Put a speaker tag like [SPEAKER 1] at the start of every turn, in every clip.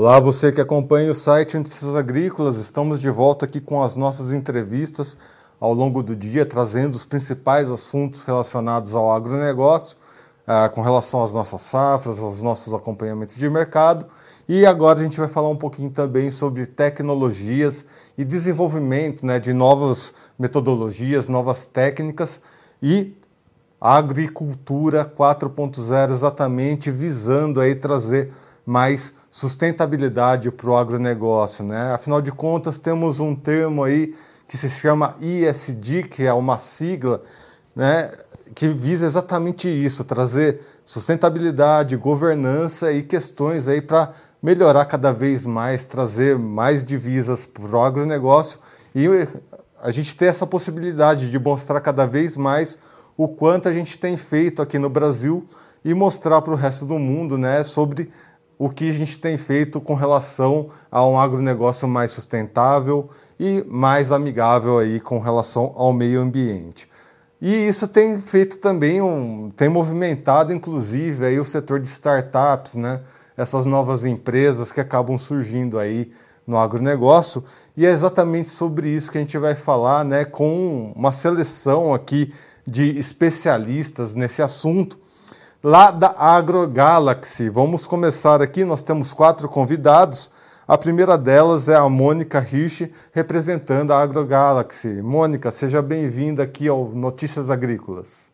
[SPEAKER 1] Olá, você que acompanha o site Notícias Agrícolas, estamos de volta aqui com as nossas entrevistas ao longo do dia, trazendo os principais assuntos relacionados ao agronegócio, ah, com relação às nossas safras, aos nossos acompanhamentos de mercado. E agora a gente vai falar um pouquinho também sobre tecnologias e desenvolvimento né, de novas metodologias, novas técnicas e agricultura 4.0 exatamente visando aí trazer mais sustentabilidade para o agronegócio, né? Afinal de contas, temos um termo aí que se chama ISD, que é uma sigla, né, que visa exatamente isso, trazer sustentabilidade, governança e questões aí para melhorar cada vez mais, trazer mais divisas para o agronegócio e a gente ter essa possibilidade de mostrar cada vez mais o quanto a gente tem feito aqui no Brasil e mostrar para o resto do mundo né, sobre o que a gente tem feito com relação a um agronegócio mais sustentável e mais amigável aí com relação ao meio ambiente. E isso tem feito também um, tem movimentado inclusive aí o setor de startups, né? Essas novas empresas que acabam surgindo aí no agronegócio, e é exatamente sobre isso que a gente vai falar, né, com uma seleção aqui de especialistas nesse assunto lá da AgroGalaxy. Vamos começar aqui, nós temos quatro convidados. A primeira delas é a Mônica Rich, representando a AgroGalaxy. Mônica, seja bem-vinda aqui ao Notícias Agrícolas.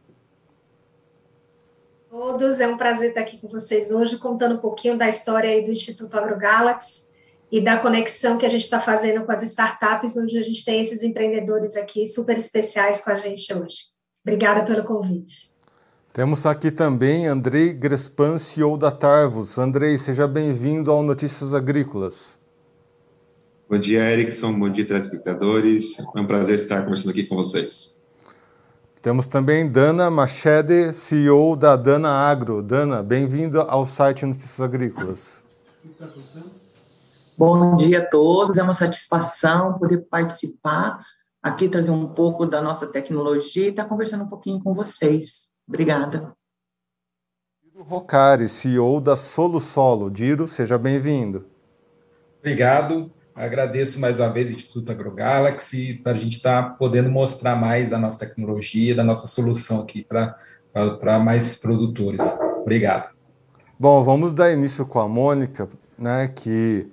[SPEAKER 2] Todos, é um prazer estar aqui com vocês hoje, contando um pouquinho da história aí do Instituto AgroGalaxy e da conexão que a gente está fazendo com as startups, onde a gente tem esses empreendedores aqui super especiais com a gente hoje. Obrigada pelo convite.
[SPEAKER 1] Temos aqui também Andrei Grespan, CEO da Tarvos. Andrei, seja bem-vindo ao Notícias Agrícolas.
[SPEAKER 3] Bom dia, Erickson. Bom dia, telespectadores. É um prazer estar conversando aqui com vocês.
[SPEAKER 1] Temos também Dana Machede, CEO da Dana Agro. Dana, bem-vindo ao site Notícias Agrícolas.
[SPEAKER 4] Bom dia a todos, é uma satisfação poder participar aqui, trazer um pouco da nossa tecnologia e estar conversando um pouquinho com vocês. Obrigada.
[SPEAKER 1] Diro Rocari, CEO da Solo Solo. Diro, seja bem-vindo.
[SPEAKER 5] Obrigado. Agradeço mais uma vez o Instituto AgroGalaxy para a gente estar tá podendo mostrar mais da nossa tecnologia, da nossa solução aqui para mais produtores. Obrigado.
[SPEAKER 1] Bom, vamos dar início com a Mônica, né, que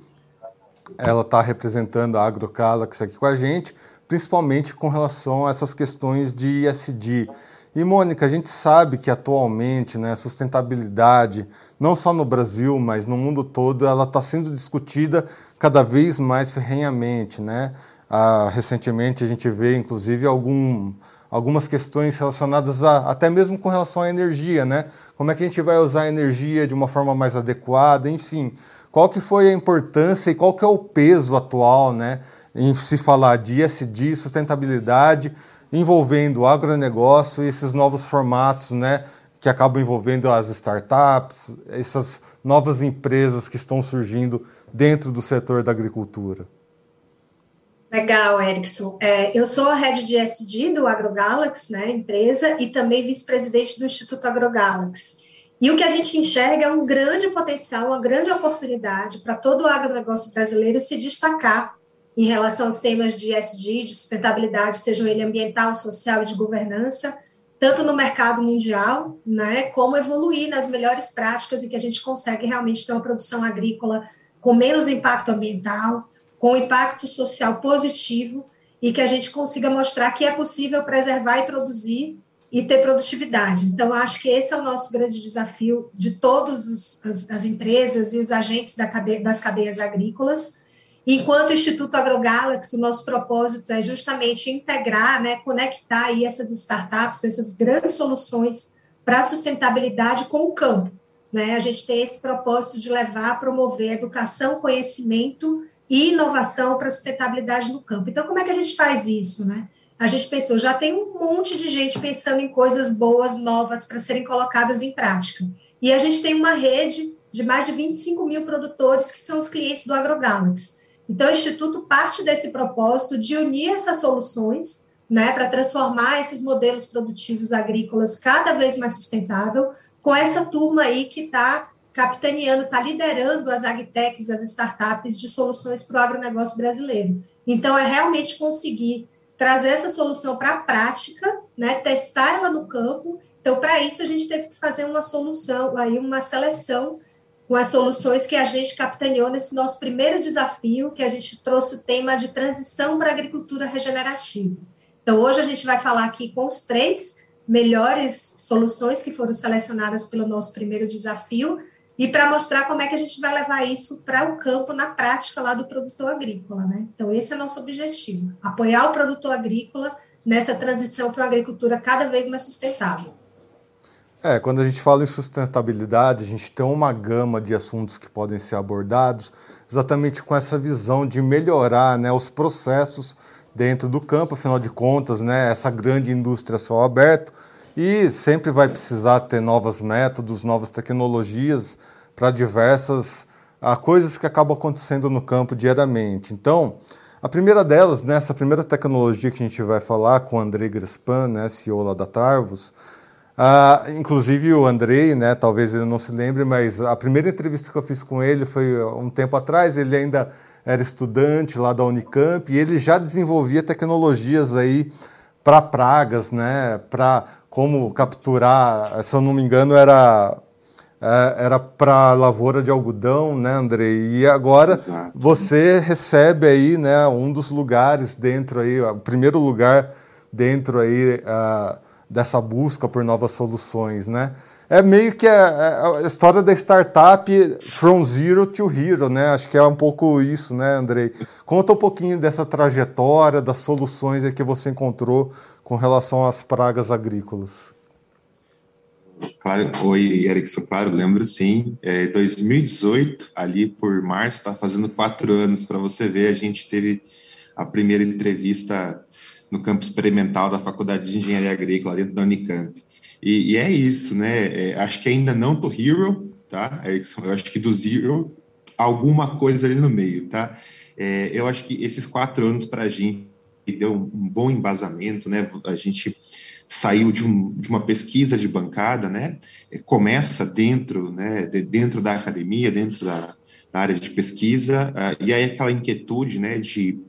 [SPEAKER 1] ela está representando a AgroGalaxy aqui com a gente, principalmente com relação a essas questões de ISD. E, Mônica, a gente sabe que atualmente né, a sustentabilidade, não só no Brasil, mas no mundo todo, ela está sendo discutida cada vez mais ferrenhamente. Né? Ah, recentemente a gente vê, inclusive, algum, algumas questões relacionadas a, até mesmo com relação à energia, né? Como é que a gente vai usar a energia de uma forma mais adequada, enfim. Qual que foi a importância e qual que é o peso atual, né? Em se falar de ESG, sustentabilidade, envolvendo o agronegócio e esses novos formatos, né, que acabam envolvendo as startups, essas novas empresas que estão surgindo dentro do setor da agricultura.
[SPEAKER 2] Legal, Erickson. É, eu sou a head de SD do AgroGalaxy, né, empresa, e também vice-presidente do Instituto AgroGalaxy. E o que a gente enxerga é um grande potencial, uma grande oportunidade para todo o agronegócio brasileiro se destacar em relação aos temas de ESG, de sustentabilidade, sejam ele ambiental, social e de governança, tanto no mercado mundial, né, como evoluir nas melhores práticas e que a gente consegue realmente ter uma produção agrícola com menos impacto ambiental, com impacto social positivo e que a gente consiga mostrar que é possível preservar e produzir e ter produtividade. Então, acho que esse é o nosso grande desafio de todas as, empresas e os agentes da cadeia, das cadeias agrícolas, Enquanto Instituto AgroGalaxy, o nosso propósito é justamente integrar, né, conectar aí essas startups, essas grandes soluções para a sustentabilidade com o campo. Né? A gente tem esse propósito de levar, promover educação, conhecimento e inovação para a sustentabilidade no campo. Então, como é que a gente faz isso? Né? A gente pensou, já tem um monte de gente pensando em coisas boas, novas, para serem colocadas em prática. E a gente tem uma rede de mais de 25 mil produtores que são os clientes do AgroGalaxy. Então, o Instituto parte desse propósito de unir essas soluções né, para transformar esses modelos produtivos agrícolas cada vez mais sustentável, com essa turma aí que está capitaneando, está liderando as agtechs, as startups de soluções para o agronegócio brasileiro. Então, é realmente conseguir trazer essa solução para a prática, né, testar ela no campo. Então, para isso, a gente teve que fazer uma solução, aí uma seleção com as soluções que a gente capitaneou nesse nosso primeiro desafio, que a gente trouxe o tema de transição para a agricultura regenerativa. Então, hoje a gente vai falar aqui com os três melhores soluções que foram selecionadas pelo nosso primeiro desafio e para mostrar como é que a gente vai levar isso para o campo na prática lá do produtor agrícola, né? Então, esse é o nosso objetivo: apoiar o produtor agrícola nessa transição para uma agricultura cada vez mais sustentável.
[SPEAKER 1] É, quando a gente fala em sustentabilidade, a gente tem uma gama de assuntos que podem ser abordados, exatamente com essa visão de melhorar né, os processos dentro do campo, afinal de contas, né, essa grande indústria céu aberto, e sempre vai precisar ter novos métodos, novas tecnologias para diversas ah, coisas que acabam acontecendo no campo diariamente. Então, a primeira delas, né, essa primeira tecnologia que a gente vai falar com o André Grespan, né, CEO lá da Tarvos, ah, inclusive o Andrei, né, talvez ele não se lembre, mas a primeira entrevista que eu fiz com ele foi um tempo atrás, ele ainda era estudante lá da Unicamp e ele já desenvolvia tecnologias aí para pragas, né, para como capturar, se eu não me engano, era é, era para lavoura de algodão, né, Andrei? E agora Exato. você recebe aí, né, um dos lugares dentro aí, o primeiro lugar dentro aí uh, dessa busca por novas soluções, né? É meio que a, a, história da startup from zero to hero, né? Acho que é um pouco isso, né, Andrei? Conta um pouquinho dessa trajetória, das soluções que você encontrou com relação às pragas agrícolas.
[SPEAKER 3] Claro, oi, Erickson, claro, lembro sim. É, 2018, ali por março, está fazendo quatro anos, para você ver, a gente teve a primeira entrevista no campo experimental da Faculdade de Engenharia Agrícola, dentro da Unicamp. E, e é isso, né? É, acho que ainda não do Hero, tá? Eu acho que do Zero, alguma coisa ali no meio, tá? É, eu acho que esses quatro anos para a gente deu um, um bom embasamento, né? A gente saiu de, um, de, uma pesquisa de bancada, né? É, começa dentro, né? De, dentro da academia, dentro da, da área de pesquisa, uh, e aí aquela inquietude, né? De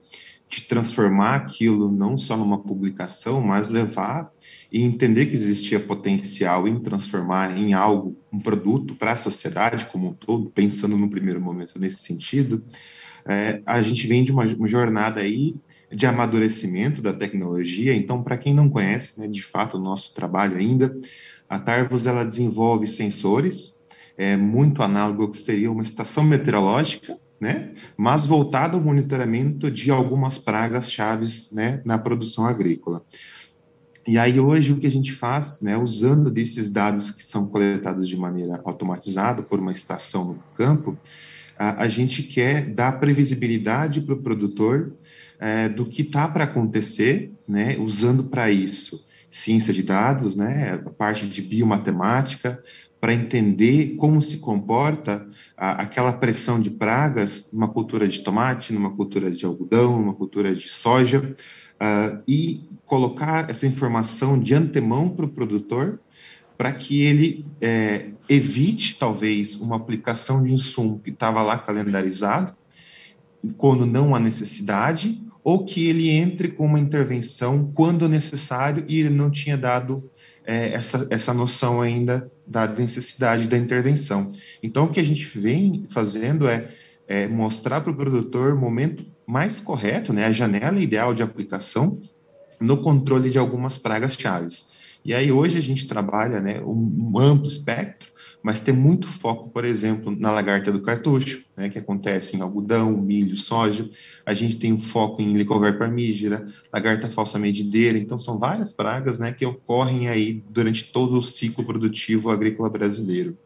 [SPEAKER 3] de transformar aquilo não só numa publicação, mas levar e entender que existia potencial em transformar em algo, um produto para a sociedade como um todo, pensando no primeiro momento nesse sentido, é, a gente vem de uma, uma, jornada aí de amadurecimento da tecnologia. Então, para quem não conhece, né, de fato, o nosso trabalho ainda, a Tarvos ela desenvolve sensores, é, muito análogo ao que seria uma estação meteorológica, né? mas voltado ao monitoramento de algumas pragas chaves né, na produção agrícola. E aí hoje o que a gente faz, né, usando desses dados que são coletados de maneira automatizada por uma estação no campo, a, a gente quer dar previsibilidade para o produtor é, do que está para acontecer, né, usando para isso ciência de dados, né, a parte de biomatemática, para entender como se comporta a, aquela pressão de pragas numa cultura de tomate, numa cultura de algodão, numa cultura de soja, uh, e colocar essa informação de antemão para o produtor, para que ele é, evite, talvez, uma aplicação de insumo que estava lá calendarizado, quando não há necessidade, ou que ele entre com uma intervenção quando necessário e ele não tinha dado é, essa, essa noção ainda da necessidade da intervenção. Então, o que a gente vem fazendo é, é mostrar para o produtor o momento mais correto, né, a janela ideal de aplicação no controle de algumas pragas chaves. E aí hoje a gente trabalha né, um, amplo espectro, mas tem muito foco, por exemplo, na lagarta do cartucho, né, que acontece em algodão, milho, soja. A gente tem um foco em Licover parmígera, lagarta falsa medideira. Então, são várias pragas né, que ocorrem aí durante todo o ciclo produtivo agrícola brasileiro.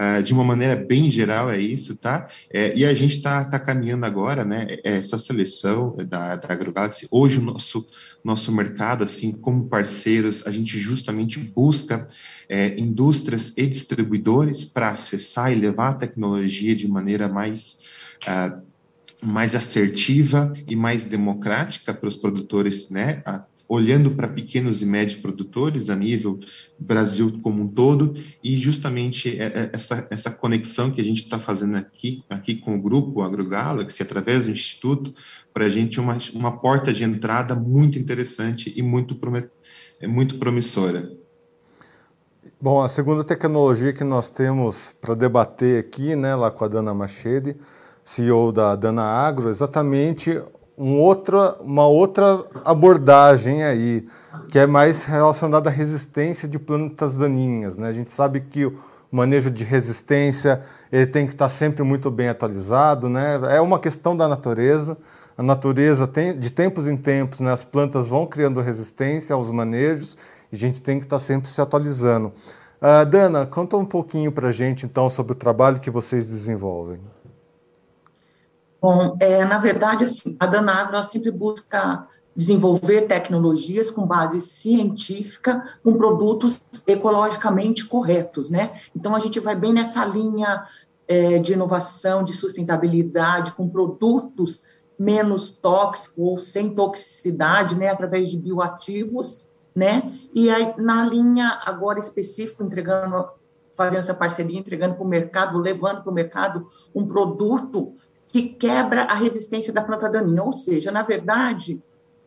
[SPEAKER 3] Uh, de uma maneira bem geral, é isso, tá? É, e a gente está tá caminhando agora, né? Essa seleção da, da AgroGalaxy. Hoje, o nosso, nosso mercado, assim, como parceiros, a gente justamente busca é, indústrias e distribuidores para acessar e levar a tecnologia de maneira mais. Uh, mais assertiva e mais democrática para os produtores, né, olhando para pequenos e médios produtores a nível Brasil como um todo e justamente é, é, essa, essa conexão que a gente está fazendo aqui aqui com o grupo AgroGalaxy através do instituto para a gente uma, uma porta de entrada muito interessante e muito é muito promissora.
[SPEAKER 1] Bom, a segunda tecnologia que nós temos para debater aqui, né, lá com a Dana Machede, CEO da Dana Agro, exatamente um outra, uma outra abordagem aí, que é mais relacionada à resistência de plantas daninhas. Né? A gente sabe que o manejo de resistência ele tem que estar sempre muito bem atualizado. Né? É uma questão da natureza. A natureza, tem, de tempos em tempos, né, as plantas vão criando resistência aos manejos e a gente tem que estar sempre se atualizando. Uh, Dana, conta um pouquinho para a gente, então, sobre o trabalho que vocês desenvolvem.
[SPEAKER 4] Bom, é, na verdade, assim, a Danagro sempre busca desenvolver tecnologias com base científica, com produtos ecologicamente corretos, né? Então, a gente vai bem nessa linha é, de inovação, de sustentabilidade, com produtos menos tóxicos ou sem toxicidade, né? Através de bioativos, né? E aí, na linha agora específica, entregando, fazendo essa parceria, entregando para o mercado, levando para o mercado um produto que quebra a resistência da planta daninha. Ou seja, na verdade,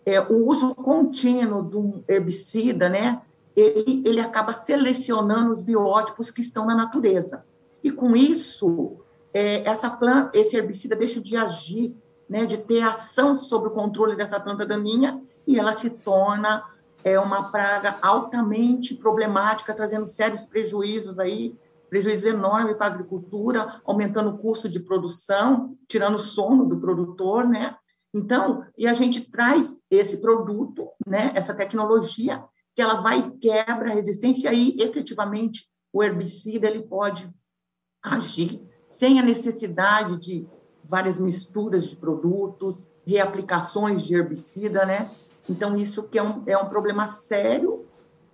[SPEAKER 4] é, o uso contínuo de um herbicida, né, ele, ele acaba selecionando os biótipos que estão na natureza. E com isso, é, essa planta, esse herbicida deixa de agir, né, de ter ação sobre o controle dessa planta daninha e ela se torna é, uma praga altamente problemática, trazendo sérios prejuízos aí prejuízo enorme para a agricultura, aumentando o custo de produção, tirando o sono do produtor, né? Então, e a gente traz esse produto, né, essa tecnologia, que ela vai e quebra a resistência, e aí, efetivamente, o herbicida ele pode agir sem a necessidade de várias misturas de produtos, reaplicações de herbicida, né? Então, isso que é um, é um problema sério,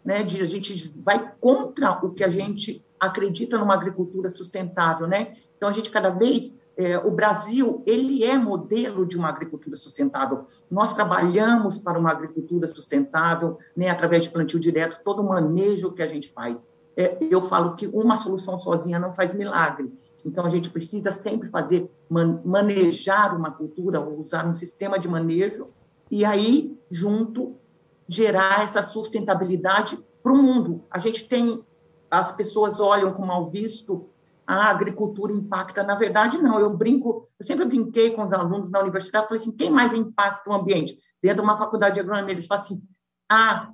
[SPEAKER 4] né? De a gente vai contra o que a gente acredita numa agricultura sustentável, né? Então a gente cada vez é, o Brasil ele é modelo de uma agricultura sustentável. Nós trabalhamos para uma agricultura sustentável, né? Através de plantio direto, todo o manejo que a gente faz. É, eu falo que uma solução sozinha não faz milagre. Então a gente precisa sempre fazer man, manejar uma cultura, usar um sistema de manejo e aí junto gerar essa sustentabilidade para o mundo. A gente tem as pessoas olham com mal visto a agricultura impacta. Na verdade, não. Eu brinco, eu sempre brinquei com os alunos na universidade, falei assim, quem mais impacta o ambiente? Dentro de uma faculdade de agronomia, eles falam assim, ah,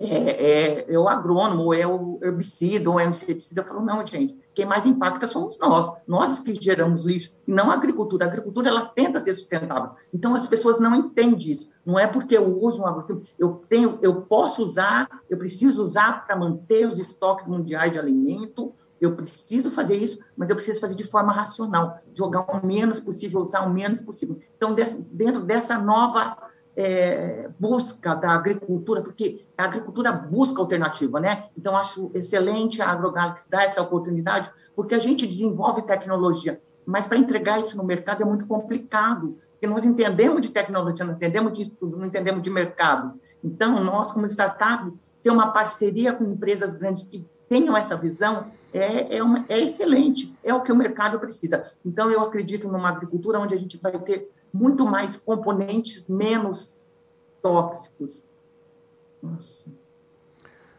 [SPEAKER 4] é, é, é, o agrônomo, ou é o herbicida, ou é o inseticida. Eu falo, não, gente, quem mais impacta somos nós, nós que geramos lixo, e não a agricultura. A agricultura, ela tenta ser sustentável. Então, as pessoas não entendem isso. Não é porque eu uso um agroquímico, eu, tenho, eu posso usar, eu preciso usar para manter os estoques mundiais de alimento, eu preciso fazer isso, mas eu preciso fazer de forma racional, jogar o menos possível, usar o menos possível. Então, dentro dessa nova é, busca da agricultura, porque a agricultura busca alternativa, né? Então, acho excelente a AgroGalaxy dar essa oportunidade, porque a gente desenvolve tecnologia, mas para entregar isso no mercado é muito complicado, porque nós entendemos de tecnologia, não entendemos de estudo, não entendemos de mercado. Então, nós, como startup, ter uma parceria com empresas grandes que tenham essa visão é, é, uma, é excelente, é o que o mercado precisa. Então, eu acredito numa agricultura onde a gente vai ter muito mais componentes menos tóxicos.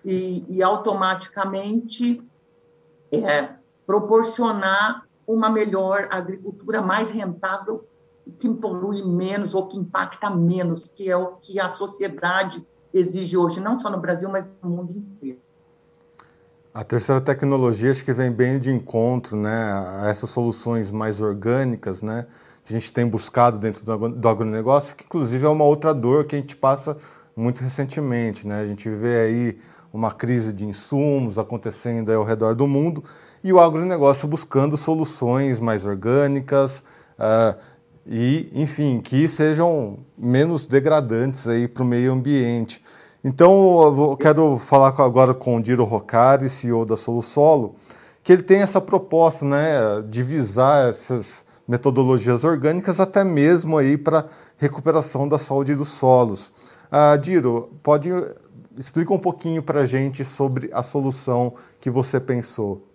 [SPEAKER 4] E, e automaticamente é, proporcionar uma melhor agricultura mais rentável, que polui menos ou que impacta menos, que é o que a sociedade exige hoje, não só no Brasil, mas no mundo inteiro.
[SPEAKER 1] A terceira tecnologia acho que vem bem de encontro né, a essas soluções mais orgânicas, né, a gente tem buscado dentro do agronegócio, que inclusive é uma outra dor que a gente passa muito recentemente. Né? A gente vê aí uma crise de insumos acontecendo ao redor do mundo e o agronegócio buscando soluções mais orgânicas uh, e, enfim, que sejam menos degradantes para o meio ambiente. Então, eu quero falar agora com o Diro Rocari, CEO da Solusolo, que ele tem essa proposta né, de visar essas metodologias orgânicas até mesmo aí para recuperação da saúde dos solos. Uh, Diro, pode explica um pouquinho para a gente sobre a solução que você pensou.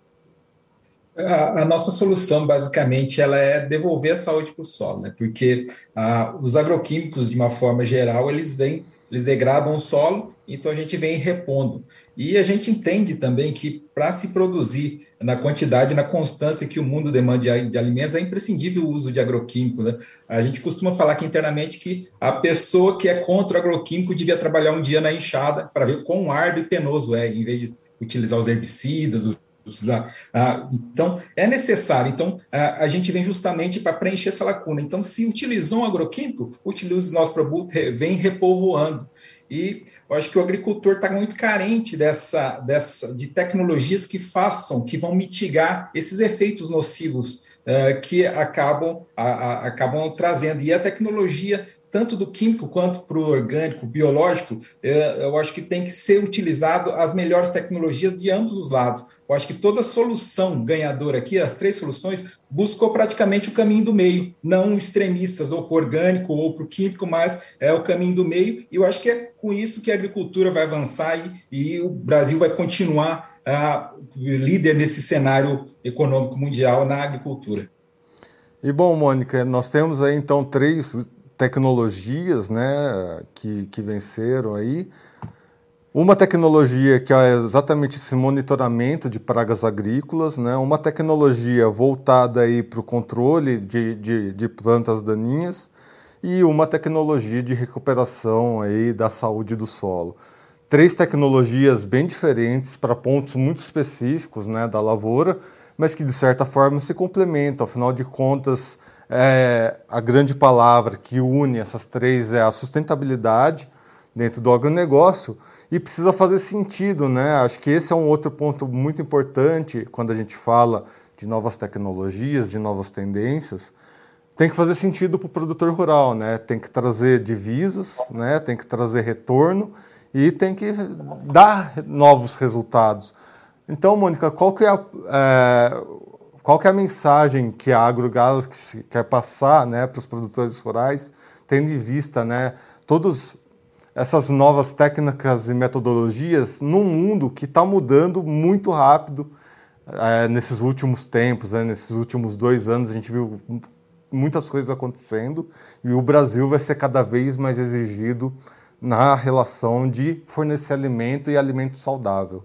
[SPEAKER 5] A, a, nossa solução, basicamente, ela é devolver a saúde para o solo, né? porque ah, os agroquímicos, de uma forma geral, eles vêm, eles degradam o solo, então a gente vem repondo. E a gente entende também que para se produzir na quantidade, na constância que o mundo demanda de, alimentos, é imprescindível o uso de agroquímico. Né? A gente costuma falar aqui internamente que a pessoa que é contra o agroquímico devia trabalhar um dia na enxada para ver quão árduo e penoso é, em vez de utilizar os herbicidas, ah, então, é necessário. Então, a gente vem justamente para preencher essa lacuna. Então, se utilizou um agroquímico, utilize nosso produto, vem repovoando. E eu acho que o agricultor está muito carente dessa, dessa, de tecnologias que façam, que vão mitigar esses efeitos nocivos uh, que acabam, a, a, acabam trazendo. E a tecnologia tanto do químico quanto para o orgânico, biológico, é, eu acho que tem que ser utilizado as melhores tecnologias de ambos os lados. Eu acho que toda solução ganhadora aqui, as três soluções, buscou praticamente o caminho do meio, não extremistas, ou para o orgânico ou para o químico, mas é o caminho do meio, e eu acho que é com isso que a agricultura vai avançar e, e o Brasil vai continuar uh, líder nesse cenário econômico mundial na agricultura.
[SPEAKER 1] E bom, Mônica, nós temos aí então três tecnologias né, que, que venceram aí. Uma tecnologia que é exatamente esse monitoramento de pragas agrícolas, né? uma tecnologia voltada para o controle de, de, de, plantas daninhas e uma tecnologia de recuperação aí da saúde do solo. Três tecnologias bem diferentes para pontos muito específicos né, da lavoura, mas que de certa forma se complementam, afinal de contas, é, a grande palavra que une essas três é a sustentabilidade dentro do agronegócio e precisa fazer sentido, né? Acho que esse é um outro ponto muito importante quando a gente fala de novas tecnologias, de novas tendências. Tem que fazer sentido para o produtor rural, né? Tem que trazer divisas, né? Tem que trazer retorno e tem que dar novos resultados. Então, Mônica, qual que é, a, é qual que é a mensagem que a AgroGalaxy quer passar né, para os produtores rurais, tendo em vista né, todas essas novas técnicas e metodologias num mundo que está mudando muito rápido é, nesses últimos tempos, né, nesses últimos dois anos a gente viu muitas coisas acontecendo e o Brasil vai ser cada vez mais exigido na relação de fornecer alimento e alimento saudável.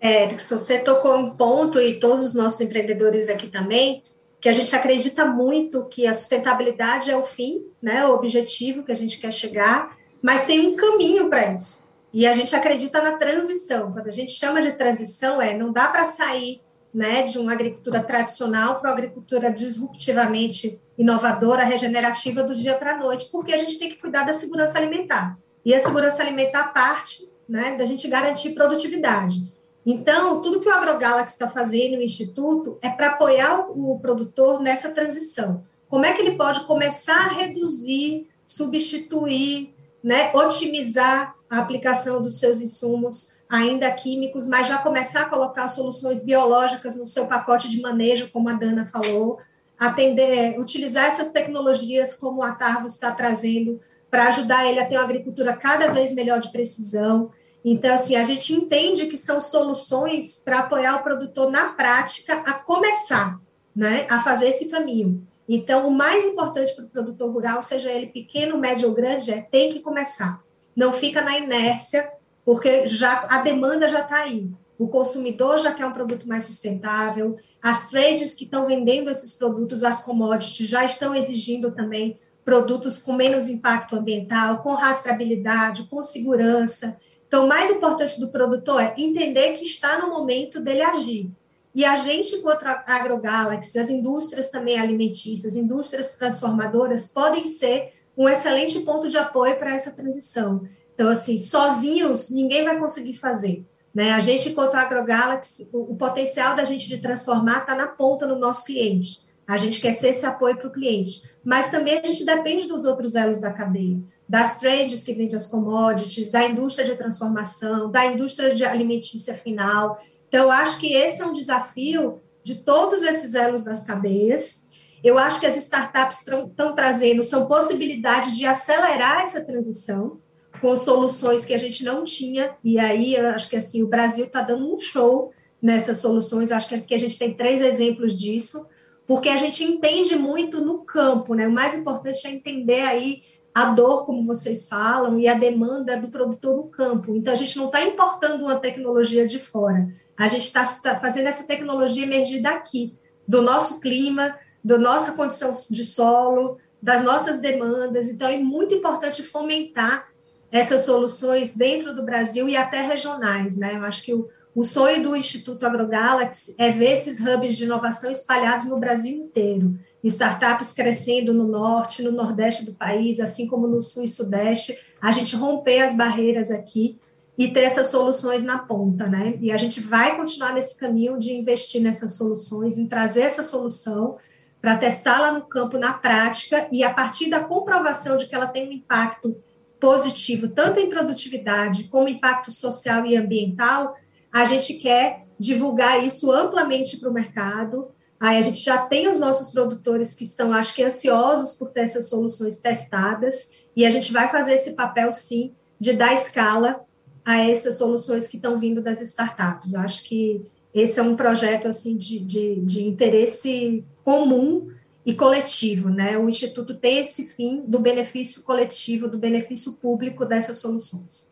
[SPEAKER 2] É, você tocou um ponto, e todos os nossos empreendedores aqui também, que a gente acredita muito que a sustentabilidade é o fim, né, o objetivo que a gente quer chegar, mas tem um caminho para isso. E a gente acredita na transição. Quando a gente chama de transição, é não dá para sair né, de uma agricultura tradicional para uma agricultura disruptivamente inovadora, regenerativa do dia para a noite, porque a gente tem que cuidar da segurança alimentar. E a segurança alimentar parte né, da gente garantir produtividade. Então, tudo que o AgroGalaxy está fazendo no Instituto é para apoiar o, produtor nessa transição. Como é que ele pode começar a reduzir, substituir, né, otimizar a aplicação dos seus insumos, ainda químicos, mas já começar a colocar soluções biológicas no seu pacote de manejo, como a Dana falou, atender, utilizar essas tecnologias como a Tarvo está trazendo para ajudar ele a ter uma agricultura cada vez melhor de precisão. Então, assim, a gente entende que são soluções para apoiar o produtor na prática a começar, né, a fazer esse caminho. Então, o mais importante para o produtor rural, seja ele pequeno, médio ou grande, é tem que começar. Não fica na inércia, porque já a demanda já está aí. O consumidor já quer um produto mais sustentável, as trades que estão vendendo esses produtos, as commodities, já estão exigindo também produtos com menos impacto ambiental, com rastreabilidade, com segurança. Então, o mais importante do produtor é entender que está no momento dele agir. E a gente, enquanto AgroGalaxy, as indústrias também alimentícias, indústrias transformadoras, podem ser um excelente ponto de apoio para essa transição. Então, assim, sozinhos, ninguém vai conseguir fazer. Né? A gente, enquanto AgroGalaxy, o, o potencial da gente de transformar está na ponta no nosso cliente. A gente quer ser esse apoio para o cliente. Mas também a gente depende dos outros elos da cadeia das trades que vendem as commodities, da indústria de transformação, da indústria de alimentícia final. Então, eu acho que esse é um desafio de todos esses elos das cadeias. eu acho que as startups estão trazendo são possibilidades de acelerar essa transição com soluções que a gente não tinha, e aí eu acho que assim, o Brasil está dando um show nessas soluções, acho que a gente tem três exemplos disso, porque a gente entende muito no campo, né? O mais importante é entender aí a dor, como vocês falam, e a demanda do produtor no campo. Então, a gente não está importando uma tecnologia de fora, a gente está tá fazendo essa tecnologia emergir daqui, do nosso clima, da nossa condição de solo, das nossas demandas. Então, é muito importante fomentar essas soluções dentro do Brasil e até regionais, né? Eu acho que o, o sonho do Instituto AgroGalaxy é ver esses hubs de inovação espalhados no Brasil inteiro, startups crescendo no norte, no nordeste do país, assim como no sul e sudeste, a gente romper as barreiras aqui e ter essas soluções na ponta, né? E a gente vai continuar nesse caminho de investir nessas soluções, em trazer essa solução para testá-la no campo, na prática, e a partir da comprovação de que ela tem um impacto positivo, tanto em produtividade como impacto social e ambiental, a gente quer divulgar isso amplamente para o mercado. Aí a gente já tem os nossos produtores que estão, acho que, ansiosos por ter essas soluções testadas, e a gente vai fazer esse papel, sim, de dar escala a essas soluções que estão vindo das startups. Eu acho que esse é um projeto assim de, de, de interesse comum e coletivo, né? O Instituto tem esse fim do benefício coletivo, do benefício público dessas soluções.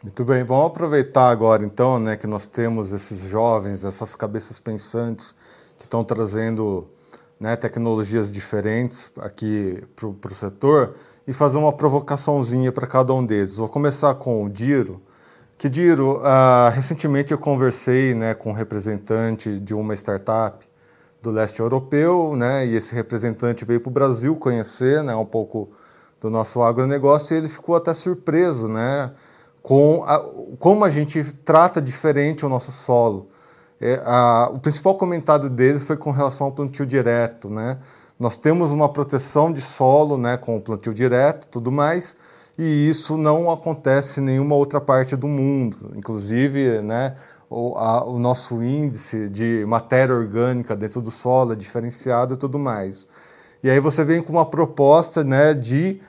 [SPEAKER 1] Muito bem, vamos aproveitar agora então, né, que nós temos esses jovens, essas cabeças pensantes que estão trazendo né, tecnologias diferentes aqui para o setor e fazer uma provocaçãozinha para cada um deles. Vou começar com o Diro. Que Diro, uh, recentemente eu conversei né, com um representante de uma startup do leste europeu, né? E esse representante veio para o Brasil conhecer, né? Um pouco do nosso agronegócio e ele ficou até surpreso, né? Com a, como a gente trata diferente o nosso solo. É, a, o principal comentário dele foi com relação ao plantio direto, né? Nós temos uma proteção de solo, né? Com o plantio direto, tudo mais. E isso não acontece em nenhuma outra parte do mundo, inclusive, né? o, a, o nosso índice de matéria orgânica dentro do solo é diferenciado e tudo mais. E aí você vem com uma proposta né, de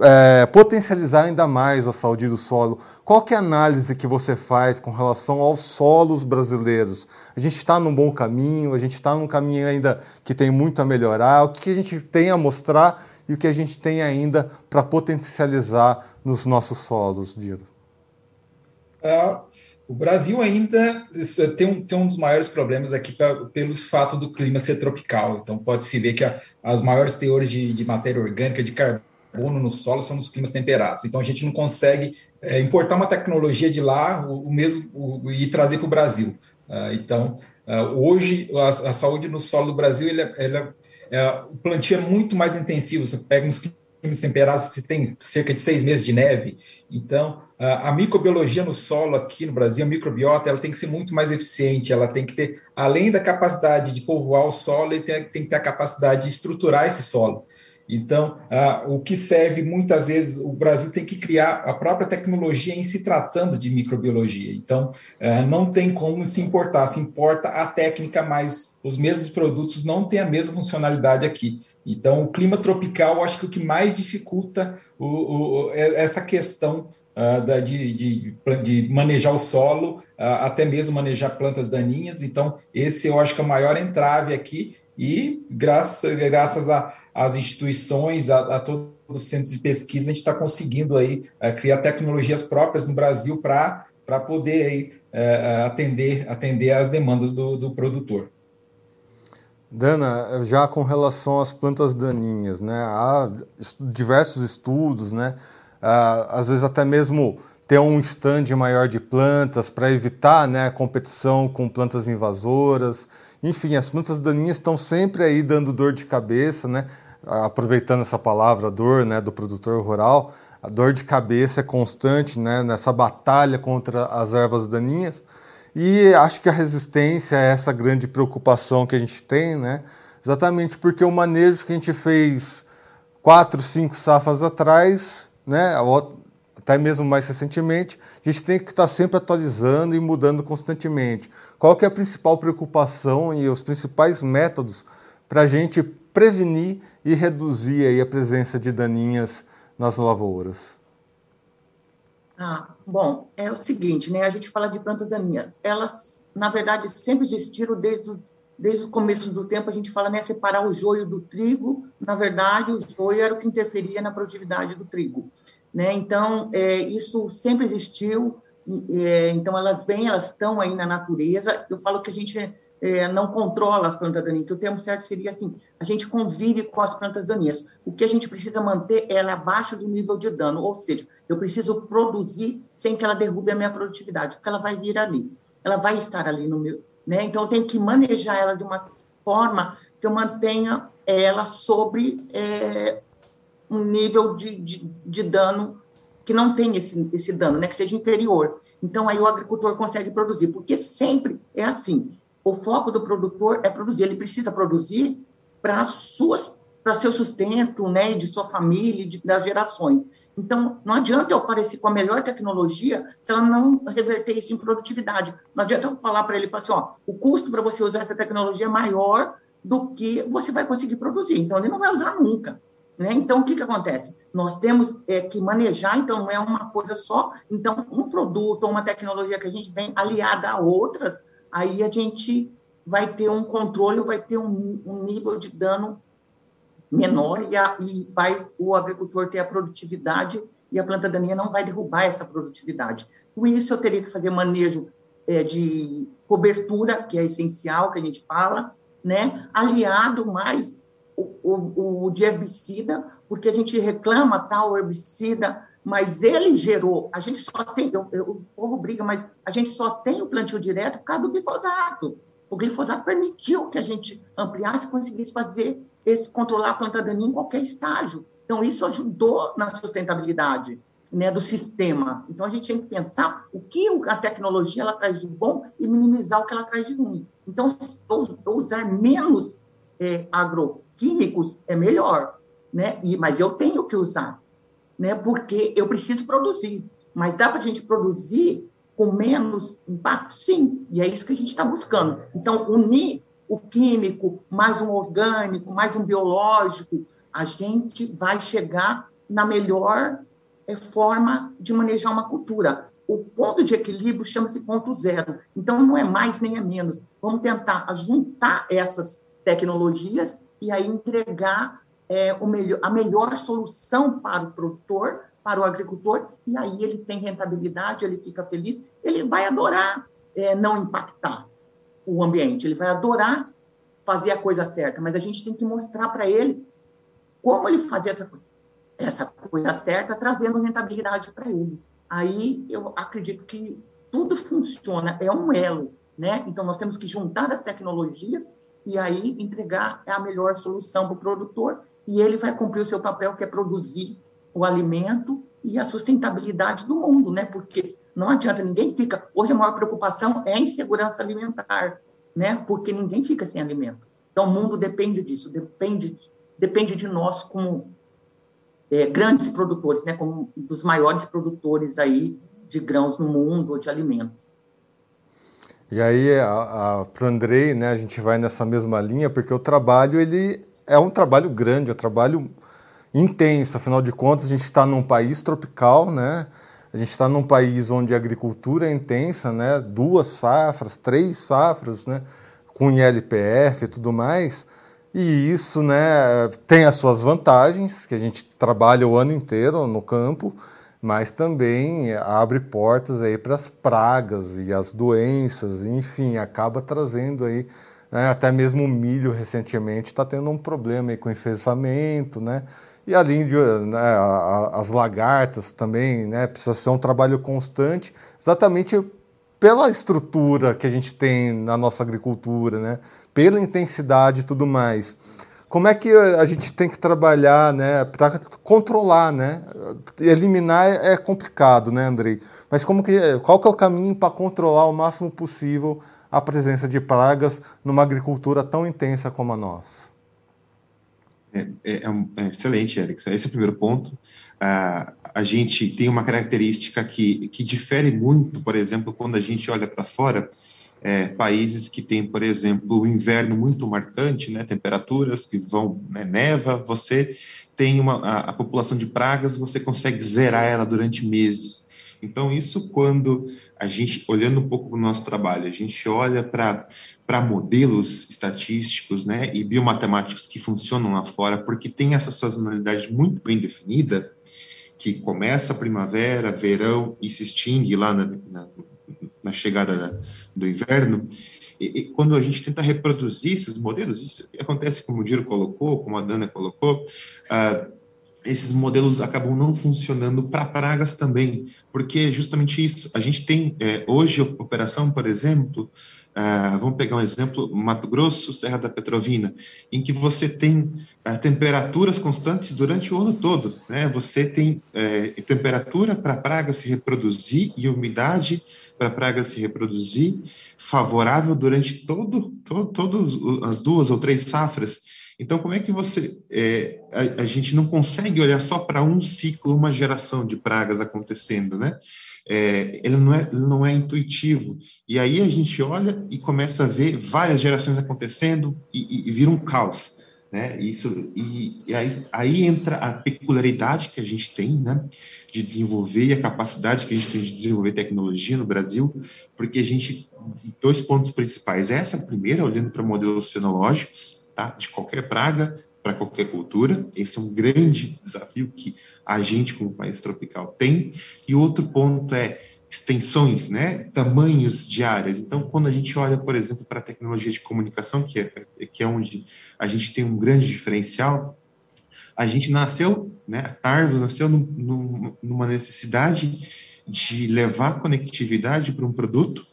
[SPEAKER 1] é, potencializar ainda mais a saúde do solo. Qual que é a análise que você faz com relação aos solos brasileiros? A gente está num bom caminho, a gente está num caminho ainda que tem muito a melhorar. O que, que a gente tem a mostrar e o que a gente tem ainda para potencializar nos nossos solos, Diro?
[SPEAKER 5] Uh, o Brasil ainda tem um, tem um dos maiores problemas aqui pra, pelo fato do clima ser tropical. Então, pode-se ver que a, as maiores teores de, de, matéria orgânica, de carbono no solo, são nos climas temperados. Então, a gente não consegue é, importar uma tecnologia de lá o, o mesmo o, e trazer para o Brasil. Uh, então, uh, hoje, a, a, saúde no solo do Brasil, ele, é, ele é, é, o plantio é muito mais intensivo. Você pega uns climas temperados, você tem cerca de seis meses de neve. Então, a microbiologia no solo aqui no Brasil, a microbiota, ela tem que ser muito mais eficiente, ela tem que ter, além da capacidade de povoar o solo, ele tem, tem que ter a capacidade de estruturar esse solo. Então, uh, o que serve muitas vezes, o Brasil tem que criar a própria tecnologia em se tratando de microbiologia. Então, uh, não tem como se importar, se importa a técnica, mas os mesmos produtos não têm a mesma funcionalidade aqui. Então, o clima tropical, acho que o que mais dificulta o, o, é essa questão uh, da, de, de, de, manejar o solo, até mesmo manejar plantas daninhas. Então, esse eu acho que é o maior entrave aqui, e graças, graças as instituições, a, a todos os centros de pesquisa, a gente está conseguindo aí é, criar tecnologias próprias no Brasil para poder aí, é, atender, atender às demandas do, do produtor.
[SPEAKER 1] Dana, já com relação às plantas daninhas, né, há diversos estudos, né, às vezes até mesmo ter um stand maior de plantas para evitar né, a competição com plantas invasoras. Enfim, as plantas daninhas estão sempre aí dando dor de cabeça, né? aproveitando essa palavra dor né, do produtor rural, a dor de cabeça é constante né, nessa batalha contra as ervas daninhas. E acho que a resistência é essa grande preocupação que a gente tem, né? exatamente porque o manejo que a gente fez quatro, cinco safas atrás, né, até mesmo mais recentemente, a gente tem que estar sempre atualizando e mudando constantemente. Qual que é a principal preocupação e os principais métodos para a gente prevenir e reduzir aí a presença de daninhas nas lavouras?
[SPEAKER 4] Ah, bom, é o seguinte, né? A gente fala de plantas daninhas. Elas, na verdade, sempre existiram desde o, desde o começo do tempo. A gente fala, né, separar o joio do trigo. Na verdade, o joio era o que interferia na produtividade do trigo, né? Então, é, isso sempre existiu. É, então, elas vêm, elas estão aí na natureza. Eu falo que a gente é, não controla as plantas daninhas, que o termo certo seria assim, a gente convive com as plantas daninhas. O que a gente precisa manter é ela abaixo do nível de dano, ou seja, eu preciso produzir sem que ela derrube a minha produtividade, porque ela vai vir ali, ela vai estar ali no meu... Né? Então, eu tenho que manejar ela de uma forma que eu mantenha ela sobre é, um nível de, de, de, dano que não tenha esse, esse dano, né? que seja inferior. Então, aí o agricultor consegue produzir, porque sempre é assim, o foco do produtor é produzir, ele precisa produzir para suas para seu sustento, né, de sua família, de, das gerações. Então, não adianta eu aparecer com a melhor tecnologia se ela não reverter isso em produtividade. Não adianta eu falar para ele, falar assim, ó, o custo para você usar essa tecnologia é maior do que você vai conseguir produzir. Então, ele não vai usar nunca. Né? Então, o que, que acontece? Nós temos é, que manejar, então, não é uma coisa só. Então, um produto ou uma tecnologia que a gente vem aliada a outras, aí a gente vai ter um controle, vai ter um, um nível de dano menor e, a, e, vai o agricultor ter a produtividade e a planta daninha não vai derrubar essa produtividade. Com isso, eu teria que fazer manejo é, de cobertura, que é essencial, que a gente fala, né? aliado mais o, o, o de herbicida, porque a gente reclama tal herbicida mas ele gerou, a gente só tem, eu, eu, o povo briga, mas a gente só tem o plantio direto por causa do glifosato. O glifosato permitiu que a gente ampliasse e conseguisse fazer esse controlar a planta daninha em qualquer estágio. Então, isso ajudou na sustentabilidade né, do sistema. Então, a gente tem que pensar o que a tecnologia ela traz de bom e minimizar o que ela traz de ruim. Então, usar menos é, agroquímicos é melhor, né? E, mas eu tenho que usar né? Porque eu preciso produzir. Mas dá para a gente produzir com menos impacto? Sim, e é isso que a gente está buscando. Então, unir o químico, mais um orgânico, mais um biológico, a gente vai chegar na melhor é, forma de manejar uma cultura. O ponto de equilíbrio chama-se ponto zero. Então, não é mais nem é menos. Vamos tentar juntar essas tecnologias e aí entregar é, o melhor, a melhor solução para o produtor, para o agricultor, e aí ele tem rentabilidade, ele fica feliz, ele vai adorar é, não impactar o ambiente, ele vai adorar fazer a coisa certa, mas a gente tem que mostrar para ele como ele fazer essa, essa coisa certa, trazendo rentabilidade para ele. Aí eu acredito que tudo funciona, é um elo, né? Então nós temos que juntar as tecnologias e aí entregar a melhor solução para o produtor e ele vai cumprir o seu papel, que é produzir o alimento e a sustentabilidade do mundo, né? Porque não adianta, ninguém fica. Hoje a maior preocupação é a insegurança alimentar, né? Porque ninguém fica sem alimento. Então o mundo depende disso, depende, depende de nós como é, grandes produtores, né? Como dos maiores produtores aí de grãos no mundo ou de alimentos.
[SPEAKER 1] E aí, para o Andrei, né, a gente vai nessa mesma linha, porque o trabalho ele é um trabalho grande, é um trabalho intenso, afinal de contas a gente está num país tropical, né? A gente está num país onde a agricultura é intensa, né? Duas safras, três safras, né? Com ILPF e tudo mais. E isso, né, tem as suas vantagens, que a gente trabalha o ano inteiro no campo, mas também abre portas aí para as pragas e as doenças, enfim, acaba trazendo aí né? Até mesmo o milho recentemente está tendo um problema aí com enfesamento, né? E além de né, as lagartas também, né? Precisa ser um trabalho constante, exatamente pela estrutura que a gente tem na nossa agricultura, né? Pela intensidade e tudo mais. Como é que a gente tem que trabalhar, né, para controlar, né? Eliminar é complicado, né, Andrei? Mas como que, qual que é o caminho para controlar o máximo possível a presença de pragas numa agricultura tão intensa como a nossa?
[SPEAKER 3] É, é, é, é excelente, Eric. Esse é o primeiro ponto. Uh, a gente tem uma característica que, que difere muito, por exemplo, quando a gente olha para fora, é, países que têm, por exemplo, o inverno muito marcante, né, temperaturas que vão, né, neva, você tem uma, a, a, população de pragas, você consegue zerar ela durante meses. Então, isso quando a gente, olhando um pouco para o nosso trabalho, a gente olha para modelos estatísticos né, e biomatemáticos que funcionam lá fora, porque tem essa sazonalidade muito bem definida, que começa a primavera, verão e se extingue lá na, na, na chegada da, do inverno, e, e, quando a gente tenta reproduzir esses modelos, isso acontece como o Diro colocou, como a Dana colocou, uh, esses modelos acabam não funcionando para pragas também, porque é justamente isso. A gente tem é, hoje operação, por exemplo, uh, vamos pegar um exemplo, Mato Grosso, Serra da Petrovina, em que você tem uh, temperaturas constantes durante o ano todo. Né? Você tem uh, temperatura para a praga se reproduzir e umidade para a praga se reproduzir favorável durante todo, todo, todas as duas ou três safras. Então, como é que você. É, a, a, gente não consegue olhar só para um ciclo, uma geração de pragas acontecendo, né? É, ele, não é, ele não é intuitivo. E aí a gente olha e começa a ver várias gerações acontecendo e, e, e vira um caos. Né? Isso, e, e aí, aí entra a peculiaridade que a gente tem né? de desenvolver e a capacidade que a gente tem de desenvolver tecnologia no Brasil, porque a gente. Dois pontos principais. Essa primeira, olhando para modelos fenológicos, tá? de qualquer praga para qualquer cultura. Esse é um grande desafio que a gente, como país tropical, tem. E outro ponto é extensões, né, tamanhos de áreas. Então, quando a gente olha, por exemplo, para a tecnologia de comunicação, que é, que é onde a gente tem um grande diferencial, a gente nasceu, né, a Tarvos nasceu numa necessidade de levar conectividade para um produto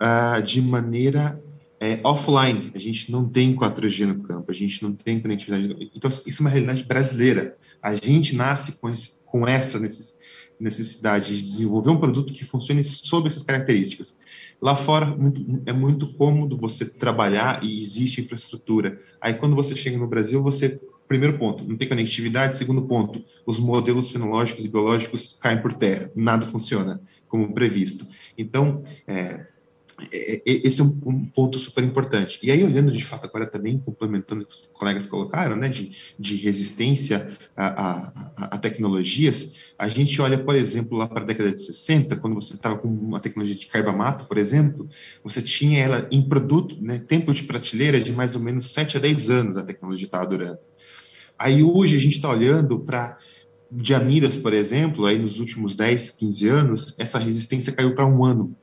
[SPEAKER 3] uh, de maneira é, offline. A gente não tem 4G no campo, a gente não tem conectividade. Então, isso é uma realidade brasileira. A gente nasce com, esse, com essa necessidade de desenvolver um produto que funcione sob essas características. Lá fora é muito cômodo você trabalhar e existe infraestrutura. Aí, quando você chega no Brasil, você Primeiro ponto, não tem conectividade. Segundo ponto, os modelos fenológicos e biológicos caem por terra, nada funciona como previsto. Então, é, esse é um, um, ponto super importante. E aí, olhando de fato agora também, complementando o que os colegas colocaram, né, de, de resistência a, a, a, tecnologias, a gente olha, por exemplo, lá para a década de 60, quando você estava com uma tecnologia de carbamato, por exemplo, você tinha ela em produto, né, tempo de prateleira de mais ou menos 7 a 10 anos a tecnologia estava durando. Aí hoje a gente está olhando para diamidas, por exemplo, aí nos últimos 10, 15 anos, essa resistência caiu para um ano.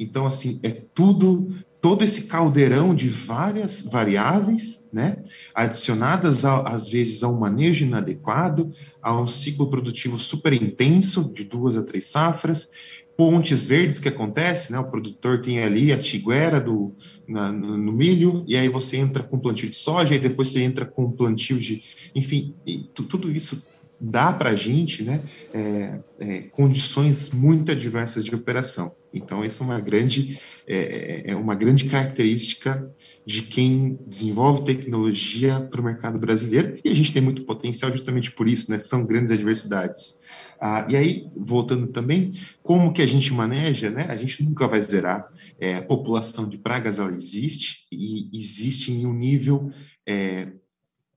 [SPEAKER 3] Então, assim, é tudo, todo esse caldeirão de várias variáveis, né, adicionadas a, às vezes a um manejo inadequado, a um ciclo produtivo super intenso, de duas a três safras, pontes verdes que acontece, né? O produtor tem ali a tiguera do, na, no, no, milho, e aí você entra com plantio de soja, e depois você entra com plantio de. Enfim, tudo isso dá para a gente né, é, é, condições muito adversas de operação. Então, essa é uma grande, é, é uma grande característica de quem desenvolve tecnologia para o mercado brasileiro, e a gente tem muito potencial justamente por isso, né, são grandes adversidades. Ah, e aí, voltando também, como que a gente maneja, né? A gente nunca vai zerar. É, a população de pragas, ela existe, e existe em um nível é,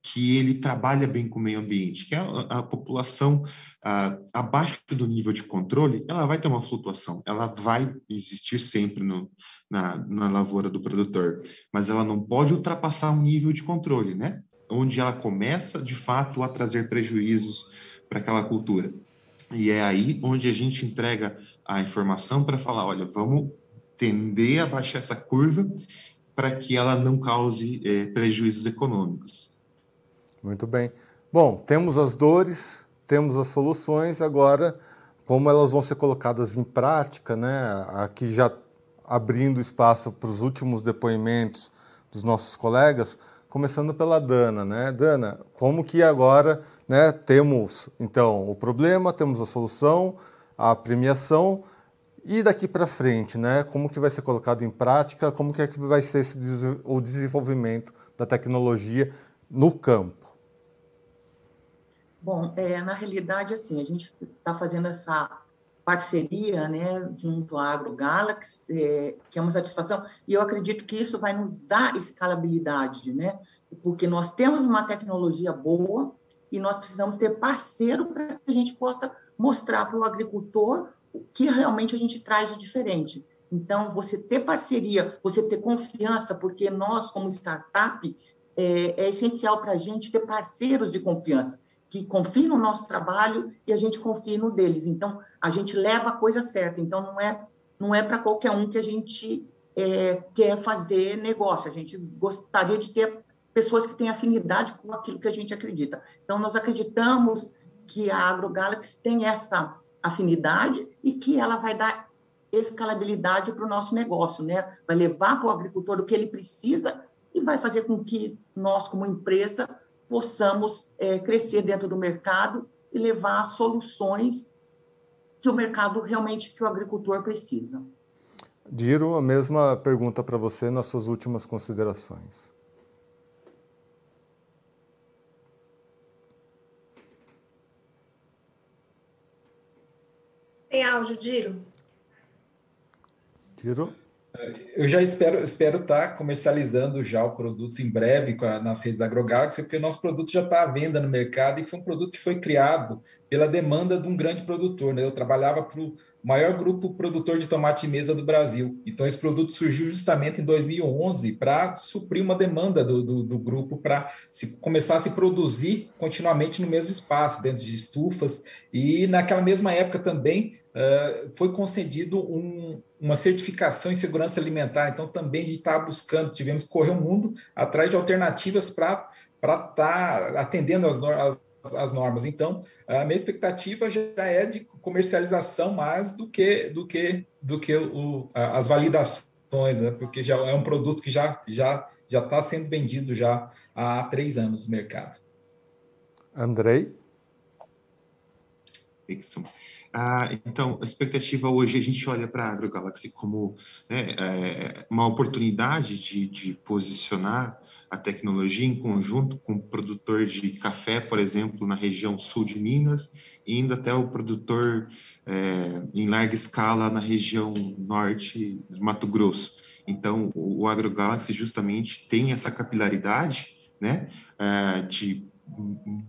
[SPEAKER 3] que ele trabalha bem com o meio ambiente, que é a, a população abaixo do nível de controle, ela vai ter uma flutuação, ela vai existir sempre no, na, na lavoura do produtor, mas ela não pode ultrapassar um nível de controle, né? Onde ela começa, de fato, a trazer prejuízos para aquela cultura. E é aí onde a gente entrega a informação para falar, olha, vamos tender a baixar essa curva para que ela não cause é, prejuízos econômicos.
[SPEAKER 1] Muito bem. Bom, temos as dores, temos as soluções, agora como elas vão ser colocadas em prática, né? Aqui já abrindo espaço para os últimos depoimentos dos nossos colegas, começando pela Dana, né? Dana, como que agora, né, temos então o problema, temos a solução, a premiação e daqui para frente, né? Como que vai ser colocado em prática? Como que é que vai ser esse, o desenvolvimento da tecnologia no campo?
[SPEAKER 4] Bom, é, na realidade, assim, a gente está fazendo essa parceria né, junto à AgroGalaxy, é, que é uma satisfação, e eu acredito que isso vai nos dar escalabilidade, né, porque nós temos uma tecnologia boa e nós precisamos ter parceiro para que a gente possa mostrar para o agricultor o que realmente a gente traz de diferente. Então, você ter parceria, você ter confiança, porque nós, como startup, é, é essencial para a gente ter parceiros de confiança que confiem no nosso trabalho e a gente confie no deles. Então, a gente leva a coisa certa. Então, não é, não é para qualquer um que a gente é, quer fazer negócio. A gente gostaria de ter pessoas que têm afinidade com aquilo que a gente acredita. Então, nós acreditamos que a AgroGalaxy tem essa afinidade e que ela vai dar escalabilidade para o nosso negócio, né? Vai levar para o agricultor o que ele precisa e vai fazer com que nós, como empresa, possamos é, crescer dentro do mercado e levar soluções que o mercado realmente, que o agricultor precisa.
[SPEAKER 1] Diro, a mesma pergunta para você nas suas últimas considerações.
[SPEAKER 2] Tem áudio, Diro?
[SPEAKER 1] Diro?
[SPEAKER 5] Eu já espero espero estar tá comercializando já o produto em breve a, nas redes AgroGalaxy, porque o nosso produto já está à venda no mercado e foi um produto que foi criado pela demanda de um grande produtor. Né? Eu trabalhava para o maior grupo produtor de tomate mesa do Brasil. Então, esse produto surgiu justamente em 2011 para suprir uma demanda do, do, do grupo para começar a se produzir continuamente no mesmo espaço, dentro de estufas. E naquela mesma época também uh, foi concedido um, uma certificação em segurança alimentar. Então, também a gente está buscando, tivemos que correr o mundo atrás de alternativas para estar tá atendendo as, as as normas. Então, a minha expectativa já é de comercialização mais do que do que do que o, as validações, né? porque já é um produto que já já já está sendo vendido já há três anos no mercado.
[SPEAKER 1] Andrei.
[SPEAKER 3] Isso. Ah, então, a expectativa hoje, a gente olha para a AgroGalaxy como né, é, uma oportunidade de, de, posicionar a tecnologia em conjunto com o produtor de café, por exemplo, na região sul de Minas, e indo até o produtor é, em larga escala na região norte do Mato Grosso. Então, o, AgroGalaxy justamente tem essa capilaridade né, é, de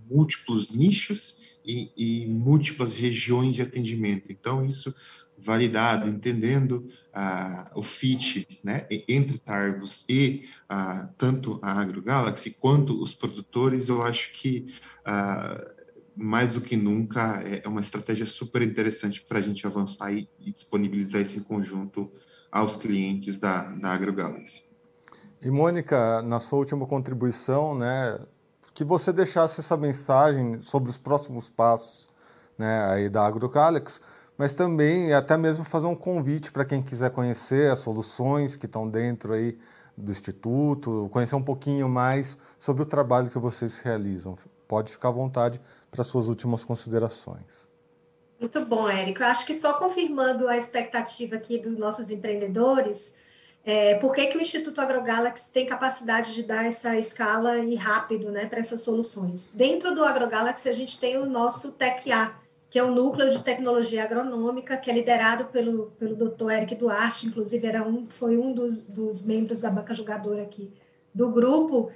[SPEAKER 3] múltiplos nichos e, e múltiplas regiões de atendimento. Então, isso validado, entendendo ah, o fit né, entre Targos e ah, tanto a AgroGalaxy quanto os produtores, eu acho que ah, mais do que nunca é uma estratégia super interessante para a gente avançar e, e, disponibilizar isso em conjunto aos clientes da, da AgroGalaxy.
[SPEAKER 1] E Mônica, na sua última contribuição, né, que você deixasse essa mensagem sobre os próximos passos né, aí da AgroCalex, mas também até mesmo fazer um convite para quem quiser conhecer as soluções que estão dentro aí do Instituto, conhecer um pouquinho mais sobre o trabalho que vocês realizam. Pode ficar à vontade para suas últimas considerações.
[SPEAKER 2] Muito bom, Érico. Eu acho que só confirmando a expectativa aqui dos nossos empreendedores, é, por que, que o Instituto AgroGalaxy tem capacidade de dar essa escala e rápido né, para essas soluções? Dentro do AgroGalaxy, a gente tem o nosso TECA, que é o Núcleo de Tecnologia Agronômica, que é liderado pelo, pelo Dr. Eric Duarte, inclusive era um, foi um dos, dos membros da banca jogadora aqui do grupo.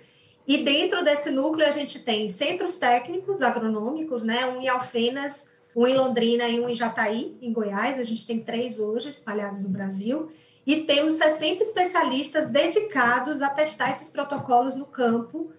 [SPEAKER 2] E dentro desse núcleo, a gente tem centros técnicos agronômicos, né, um em Alfenas, um em Londrina e um em Jataí, em Goiás. A gente tem três hoje espalhados no Brasil e temos 60 especialistas dedicados a testar esses protocolos no campo,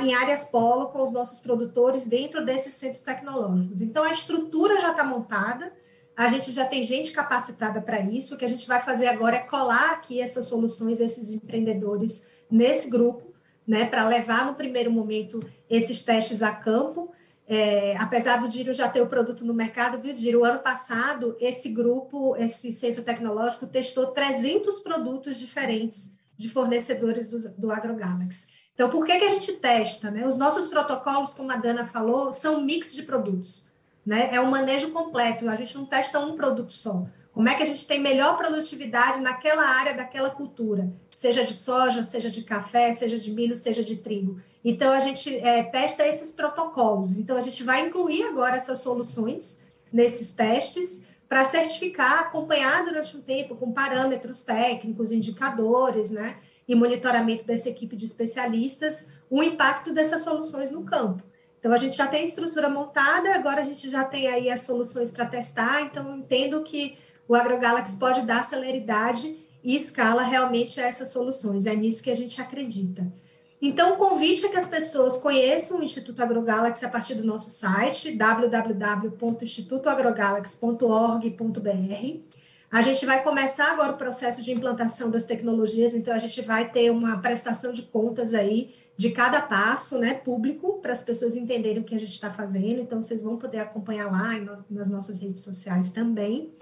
[SPEAKER 2] em áreas polo, com os nossos produtores dentro desses centros tecnológicos. Então, a estrutura já está montada, a gente já tem gente capacitada para isso. O que a gente vai fazer agora é colar aqui essas soluções, esses empreendedores nesse grupo, né, para levar no primeiro momento esses testes a campo é, apesar do Diro já ter o produto no mercado, viu, Diro? O ano passado, esse grupo, esse centro tecnológico, testou 300 produtos diferentes de fornecedores do, do AgroGalaxy. Então, por que, que a gente testa? Né? Os nossos protocolos, como a Dana falou, são um mix de produtos. Né? É um manejo completo, a gente não testa um produto só. Como é que a gente tem melhor produtividade naquela área daquela cultura, seja de soja, seja de café, seja de milho, seja de trigo. Então, a gente é, testa esses protocolos. Então, a gente vai incluir agora essas soluções nesses testes para certificar, acompanhar durante um tempo com parâmetros técnicos, indicadores, né, e monitoramento dessa equipe de especialistas, o impacto dessas soluções no campo. Então, a gente já tem a estrutura montada, agora a gente já tem aí as soluções para testar, então entendo que o AgroGalaxy pode dar celeridade e escala realmente a essas soluções, é nisso que a gente acredita. Então, o convite é que as pessoas conheçam o Instituto AgroGalaxy a partir do nosso site, www.institutoagrogalaxy.org.br. A gente vai começar agora o processo de implantação das tecnologias, então a gente vai ter uma prestação de contas aí de cada passo, né, público, para as pessoas entenderem o que a gente está fazendo. Então, vocês vão poder acompanhar lá nas nossas redes sociais também.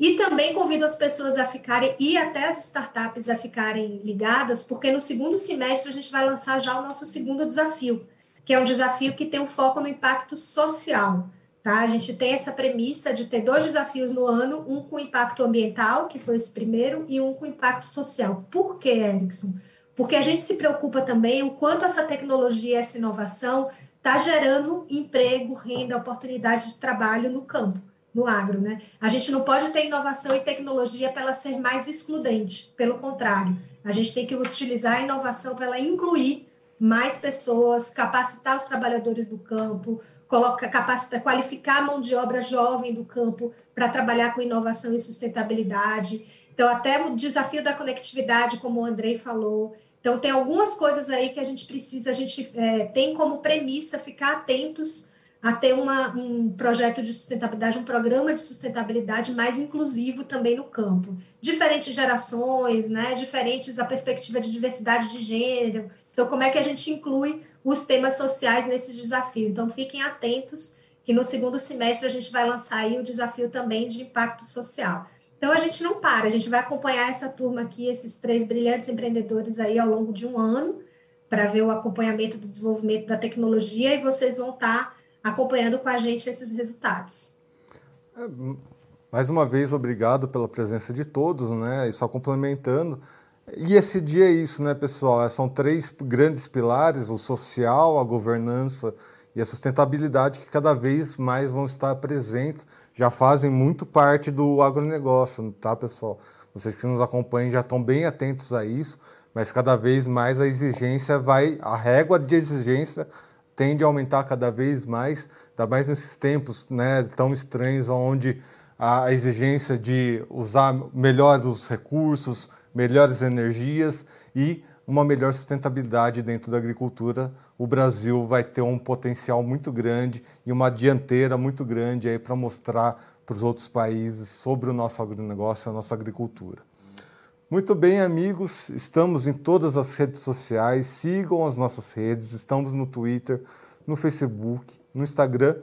[SPEAKER 2] E também convido as pessoas a ficarem, e até as startups a ficarem ligadas, porque no segundo semestre a gente vai lançar já o nosso segundo desafio, que é um desafio que tem um foco no impacto social. Tá? A gente tem essa premissa de ter dois desafios no ano, um com impacto ambiental, que foi esse primeiro, e um com impacto social. Por que, Erickson? Porque a gente se preocupa também o quanto essa tecnologia, essa inovação está gerando emprego, renda, oportunidade de trabalho no campo no agro, né? A gente não pode ter inovação e tecnologia para ela ser mais excludente, pelo contrário, a gente tem que utilizar a inovação para ela incluir mais pessoas, capacitar os trabalhadores do campo, coloca, capacitar, qualificar a mão de obra jovem do campo para trabalhar com inovação e sustentabilidade. Então, até o desafio da conectividade, como o Andrei falou. Então, tem algumas coisas aí que a gente precisa, a gente é, tem como premissa ficar atentos a ter uma, um projeto de sustentabilidade, um programa de sustentabilidade mais inclusivo também no campo. Diferentes gerações, né, diferentes a perspectiva de diversidade de gênero. Então, como é que a gente inclui os temas sociais nesse desafio? Então, fiquem atentos que no segundo semestre a gente vai lançar aí o desafio também de impacto social. Então, a gente não para, a gente vai acompanhar essa turma aqui, esses três brilhantes empreendedores aí ao longo de um ano, para ver o acompanhamento do desenvolvimento da tecnologia e vocês vão estar acompanhando com a gente esses resultados.
[SPEAKER 1] É, mais uma vez, obrigado pela presença de todos, né? E só complementando. E esse dia é isso, né, pessoal? São três grandes pilares: o social, a governança e a sustentabilidade, que cada vez mais vão estar presentes, já fazem muito parte do agronegócio, tá, pessoal? Vocês que nos acompanham já estão bem atentos a isso, mas cada vez mais a exigência vai, a régua de exigência tende a aumentar cada vez mais, ainda mais nesses tempos né, tão estranhos, onde a exigência de usar melhor os recursos, melhores energias e uma melhor sustentabilidade dentro da agricultura, o Brasil vai ter um potencial muito grande e uma dianteira muito grande aí para mostrar para os outros países sobre o nosso agronegócio, a nossa agricultura. Muito bem, amigos, estamos em todas as redes sociais, sigam as nossas redes, estamos no Twitter, no Facebook, no Instagram.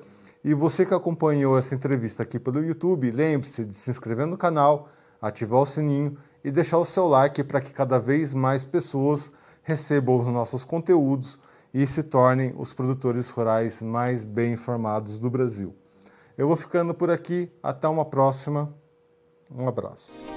[SPEAKER 1] E você que acompanhou essa entrevista aqui pelo YouTube, lembre-se de se inscrever no canal, ativar o sininho e deixar o seu like para que cada vez mais pessoas recebam os nossos conteúdos e se tornem os produtores rurais mais bem informados do Brasil. Eu vou ficando por aqui, até uma próxima. Um abraço.